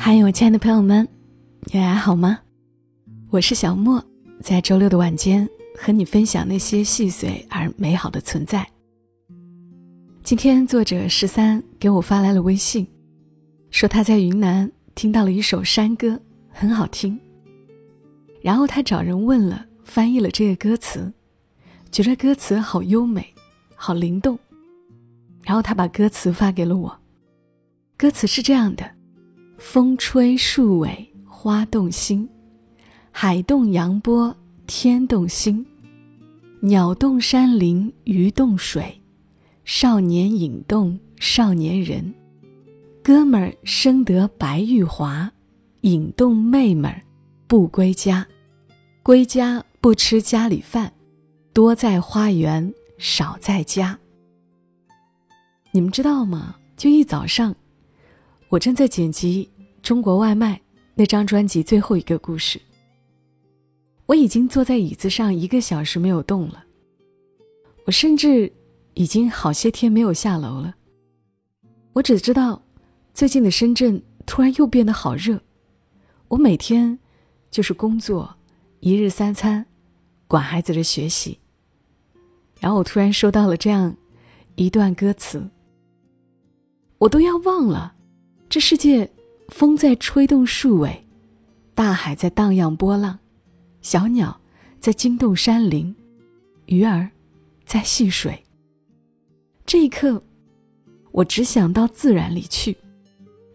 嗨，我亲爱的朋友们，你还好吗？我是小莫，在周六的晚间和你分享那些细碎而美好的存在。今天作者十三给我发来了微信，说他在云南听到了一首山歌，很好听。然后他找人问了，翻译了这个歌词，觉得歌词好优美，好灵动。然后他把歌词发给了我，歌词是这样的：风吹树尾花动心，海动扬波天动心，鸟动山林鱼动水，少年引动少年人，哥们儿生得白玉华，引动妹们儿不归家，归家不吃家里饭，多在花园少在家。你们知道吗？就一早上，我正在剪辑《中国外卖》那张专辑最后一个故事。我已经坐在椅子上一个小时没有动了。我甚至已经好些天没有下楼了。我只知道，最近的深圳突然又变得好热。我每天就是工作，一日三餐，管孩子的学习。然后我突然收到了这样一段歌词。我都要忘了，这世界，风在吹动树尾，大海在荡漾波浪，小鸟在惊动山林，鱼儿在戏水。这一刻，我只想到自然里去，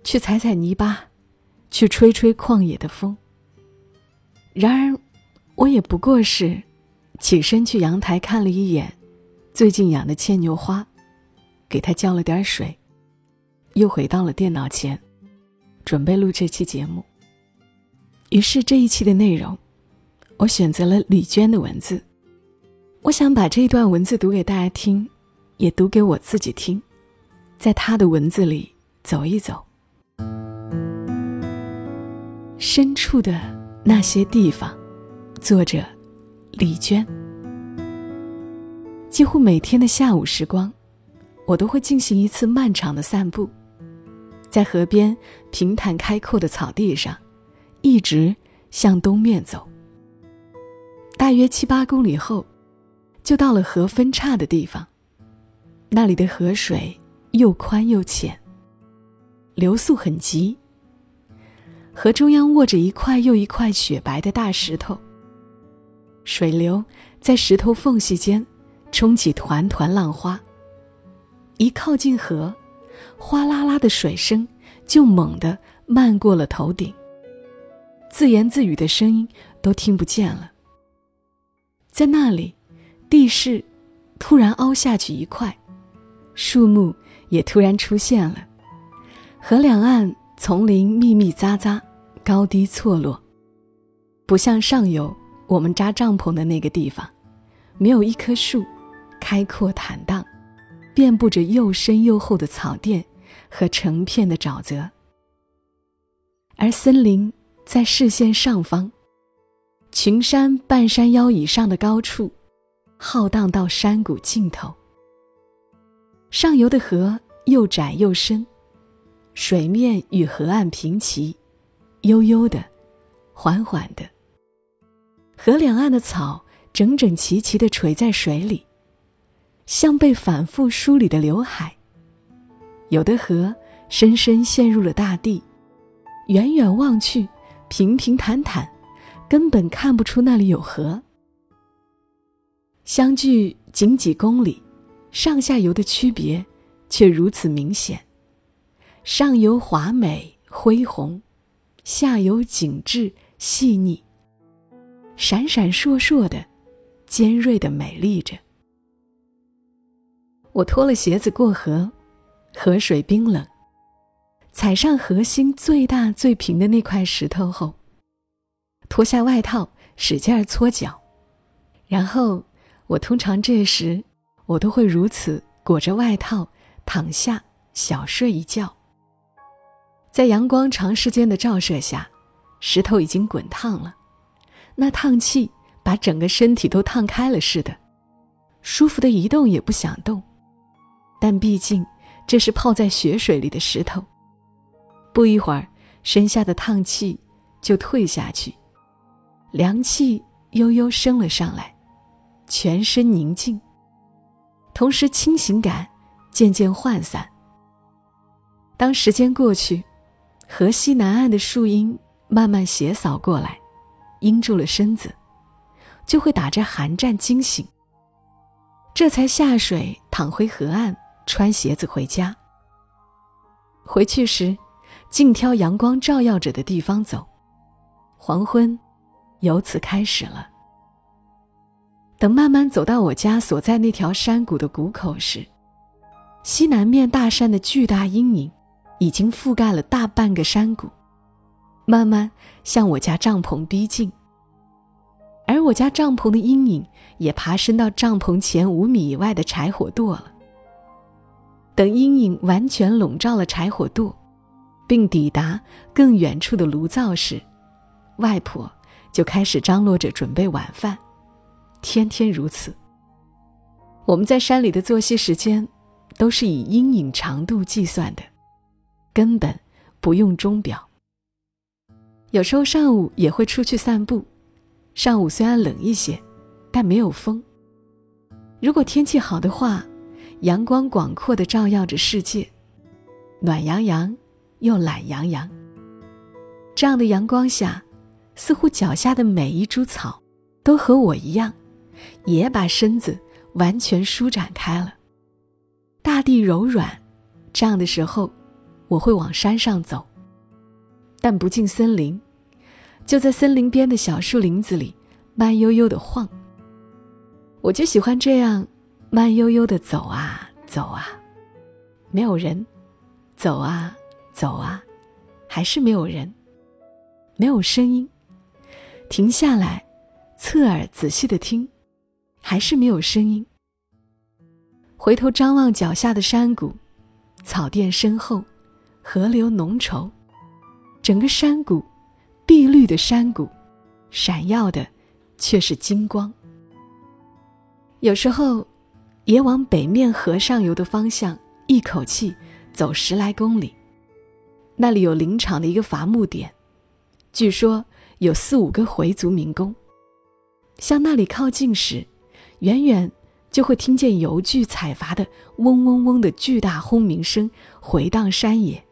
去踩踩泥巴，去吹吹旷野的风。然而，我也不过是起身去阳台看了一眼最近养的牵牛花，给它浇了点水。又回到了电脑前，准备录这期节目。于是这一期的内容，我选择了李娟的文字。我想把这一段文字读给大家听，也读给我自己听，在她的文字里走一走。深处的那些地方，作者李娟。几乎每天的下午时光，我都会进行一次漫长的散步。在河边平坦开阔的草地上，一直向东面走。大约七八公里后，就到了河分叉的地方。那里的河水又宽又浅，流速很急。河中央卧着一块又一块雪白的大石头，水流在石头缝隙间冲起团团浪花。一靠近河。哗啦啦的水声就猛地漫过了头顶，自言自语的声音都听不见了。在那里，地势突然凹下去一块，树木也突然出现了。河两岸丛林密密匝匝，高低错落，不像上游我们扎帐篷的那个地方，没有一棵树，开阔坦荡。遍布着又深又厚的草甸和成片的沼泽，而森林在视线上方，群山半山腰以上的高处，浩荡到山谷尽头。上游的河又窄又深，水面与河岸平齐，悠悠的，缓缓的。河两岸的草整整齐齐地垂在水里。像被反复梳理的刘海。有的河深深陷入了大地，远远望去，平平坦坦，根本看不出那里有河。相距仅几公里，上下游的区别却如此明显：上游华美恢宏，下游景致细腻，闪闪烁烁的，尖锐的美丽着。我脱了鞋子过河，河水冰冷。踩上河心最大最平的那块石头后，脱下外套，使劲儿搓脚。然后，我通常这时，我都会如此裹着外套躺下小睡一觉。在阳光长时间的照射下，石头已经滚烫了，那烫气把整个身体都烫开了似的，舒服的一动也不想动。但毕竟，这是泡在雪水里的石头。不一会儿，身下的烫气就退下去，凉气悠悠升了上来，全身宁静，同时清醒感渐渐涣散。当时间过去，河西南岸的树荫慢慢斜扫过来，阴住了身子，就会打着寒战惊醒。这才下水，躺回河岸，穿鞋子回家。回去时，尽挑阳光照耀着的地方走。黄昏，由此开始了。等慢慢走到我家所在那条山谷的谷口时，西南面大山的巨大阴影，已经覆盖了大半个山谷，慢慢向我家帐篷逼近。而我家帐篷的阴影也爬升到帐篷前五米以外的柴火垛了。等阴影完全笼罩了柴火垛，并抵达更远处的炉灶时，外婆就开始张罗着准备晚饭。天天如此。我们在山里的作息时间，都是以阴影长度计算的，根本不用钟表。有时候上午也会出去散步。上午虽然冷一些，但没有风。如果天气好的话，阳光广阔的照耀着世界，暖洋洋又懒洋洋。这样的阳光下，似乎脚下的每一株草，都和我一样，也把身子完全舒展开了。大地柔软，这样的时候，我会往山上走，但不进森林。就在森林边的小树林子里，慢悠悠的晃。我就喜欢这样，慢悠悠的走啊走啊，没有人，走啊走啊，还是没有人，没有声音。停下来，侧耳仔细的听，还是没有声音。回头张望脚下的山谷，草甸深厚，河流浓稠，整个山谷。碧绿的山谷，闪耀的却是金光。有时候，也往北面河上游的方向一口气走十来公里，那里有林场的一个伐木点，据说有四五个回族民工。向那里靠近时，远远就会听见油锯采伐的嗡嗡嗡的巨大轰鸣声回荡山野。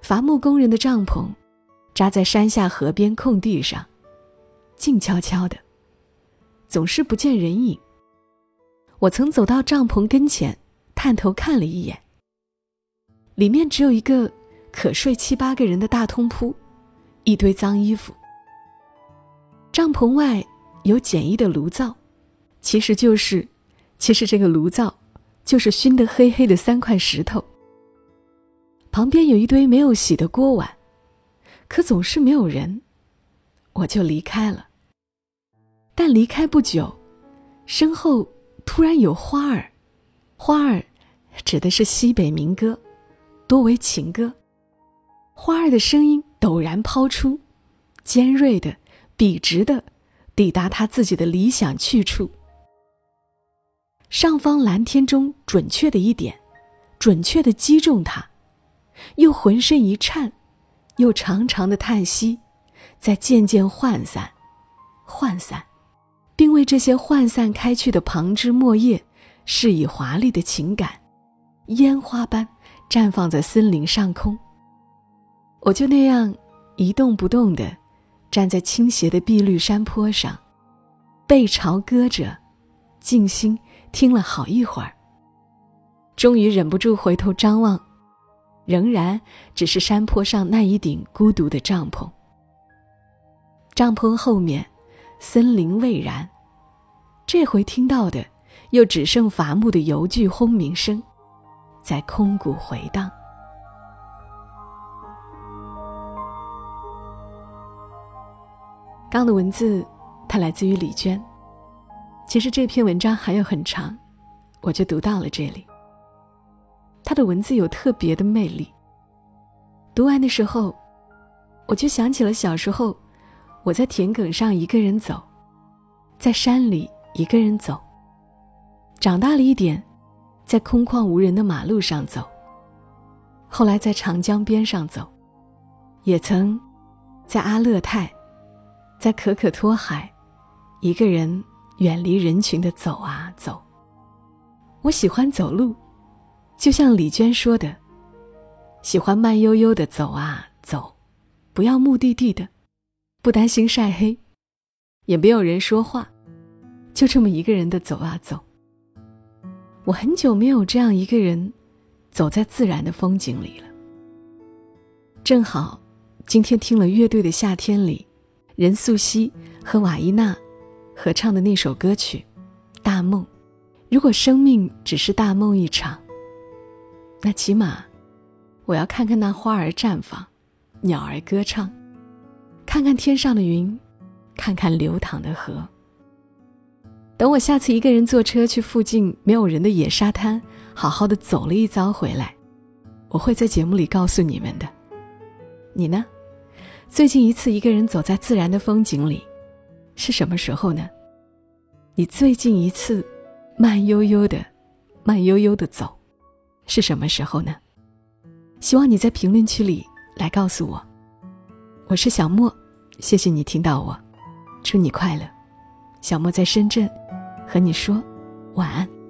伐木工人的帐篷。扎在山下河边空地上，静悄悄的，总是不见人影。我曾走到帐篷跟前，探头看了一眼。里面只有一个可睡七八个人的大通铺，一堆脏衣服。帐篷外有简易的炉灶，其实就是，其实这个炉灶就是熏得黑黑的三块石头。旁边有一堆没有洗的锅碗。可总是没有人，我就离开了。但离开不久，身后突然有花儿，花儿指的是西北民歌，多为情歌。花儿的声音陡然抛出，尖锐的、笔直的，抵达他自己的理想去处。上方蓝天中准确的一点，准确的击中他，又浑身一颤。又长长的叹息，在渐渐涣散，涣散，并为这些涣散开去的旁枝末叶，施以华丽的情感，烟花般绽放在森林上空。我就那样一动不动地站在倾斜的碧绿山坡上，背朝搁着，静心听了好一会儿，终于忍不住回头张望。仍然只是山坡上那一顶孤独的帐篷。帐篷后面，森林蔚然，这回听到的又只剩伐木的油锯轰鸣声，在空谷回荡。刚的文字，它来自于李娟。其实这篇文章还有很长，我就读到了这里。他的文字有特别的魅力。读完的时候，我就想起了小时候，我在田埂上一个人走，在山里一个人走。长大了一点，在空旷无人的马路上走。后来在长江边上走，也曾在阿勒泰，在可可托海，一个人远离人群的走啊走。我喜欢走路，就像李娟说的，喜欢慢悠悠的走啊走，不要目的地的，不担心晒黑，也没有人说话，就这么一个人的走啊走。我很久没有这样一个人，走在自然的风景里了。正好。今天听了乐队的夏天里，任素汐和瓦依娜合唱的那首歌曲《大梦》。如果生命只是大梦一场，那起码我要看看那花儿绽放，鸟儿歌唱，看看天上的云，看看流淌的河。等我下次一个人坐车去附近没有人的野沙滩，好好的走了一遭回来，我会在节目里告诉你们的。你呢？最近一次一个人走在自然的风景里，是什么时候呢？你最近一次慢悠悠的、慢悠悠的走，是什么时候呢？希望你在评论区里来告诉我。我是小莫，谢谢你听到我，祝你快乐。小莫在深圳，和你说晚安。